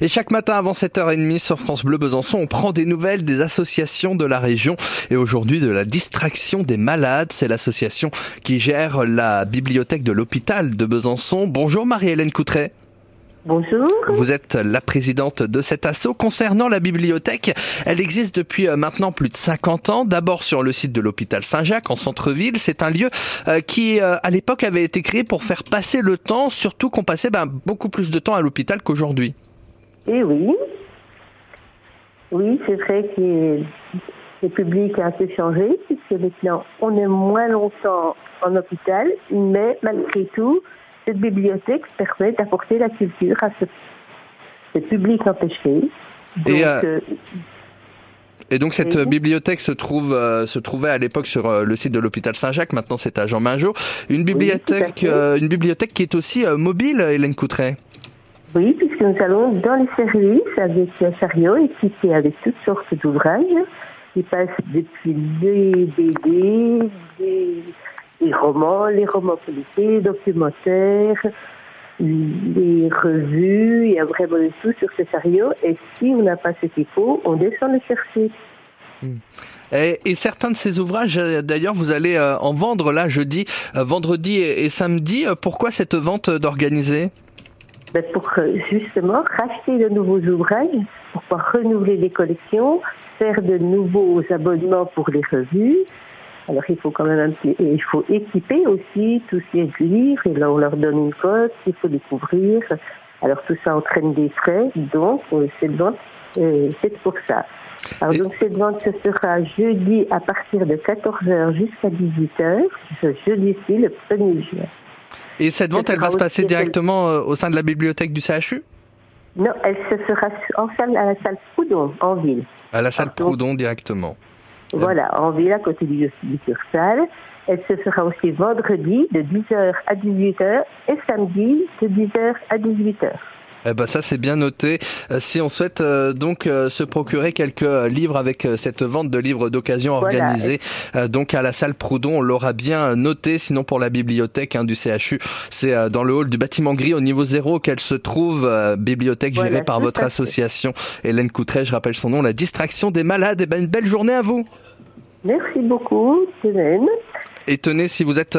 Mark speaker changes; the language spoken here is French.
Speaker 1: Et chaque matin avant 7h30 sur France Bleu Besançon, on prend des nouvelles des associations de la région et aujourd'hui de la distraction des malades. C'est l'association qui gère la bibliothèque de l'hôpital de Besançon. Bonjour Marie-Hélène Coutret.
Speaker 2: Bonjour.
Speaker 1: Vous êtes la présidente de cet assaut. Concernant la bibliothèque, elle existe depuis euh, maintenant plus de 50 ans. D'abord sur le site de l'hôpital Saint-Jacques en centre-ville. C'est un lieu euh, qui, euh, à l'époque, avait été créé pour faire passer le temps, surtout qu'on passait ben, beaucoup plus de temps à l'hôpital qu'aujourd'hui.
Speaker 2: Et oui. Oui, c'est vrai que le public a un peu changé, puisque maintenant on est moins longtemps en hôpital, mais malgré tout, cette bibliothèque permet d'apporter la culture à ce, public empêché.
Speaker 1: et, euh, et, donc cette bibliothèque se trouve se trouvait à l'époque sur le site de l'hôpital Saint-Jacques. Maintenant c'est à Jean Mingeot. Une bibliothèque une bibliothèque qui est aussi mobile, Hélène Coutret.
Speaker 2: Oui, puisque nous allons dans les services avec un chariot équipé avec toutes sortes d'ouvrages qui passent depuis des BD, des, romans, les romans politiques, documentaires, les revues, il y a vraiment de tout sur ce chariot. Et si on n'a pas ce qu'il faut, on descend le chercher.
Speaker 1: Hmm. Et, certains de ces ouvrages, d'ailleurs, vous allez euh, en vendre là jeudi, euh, vendredi et samedi. Pourquoi cette vente d'organiser?
Speaker 2: Pour euh, justement racheter de nouveaux ouvrages, pour pouvoir renouveler les collections, faire de nouveaux abonnements pour les revues. Alors il faut quand même un petit, il faut équiper aussi tous ces livres et là on leur donne une cote, il faut les couvrir. Alors tout ça entraîne des frais, donc euh, cette vente c'est pour ça. Alors donc cette vente ce sera jeudi à partir de 14h jusqu'à 18h, ce jeudi-ci le 1er juin.
Speaker 1: Et cette vente, elle va se passer directement euh, au sein de la bibliothèque du CHU
Speaker 2: Non, elle se fera en salle, à la salle Proudhon, en ville.
Speaker 1: À la salle Proudhon directement.
Speaker 2: Voilà, en ville, à côté du, du. Elle se fera aussi vendredi de 10h à 18h et samedi de 10h à 18h.
Speaker 1: Eh ben ça c'est bien noté. Euh, si on souhaite euh, donc euh, se procurer quelques livres avec cette vente de livres d'occasion organisée donc à la salle Proudhon, on l'aura bien noté. Sinon pour la bibliothèque hein, du CHU, c'est dans le hall du bâtiment gris au niveau zéro qu'elle se trouve. bibliothèque gérée par votre association Hélène Coutret, je rappelle son nom, la distraction des malades. Et eh ben une belle journée à vous.
Speaker 2: Merci beaucoup, Hélène.
Speaker 1: Et tenez si vous êtes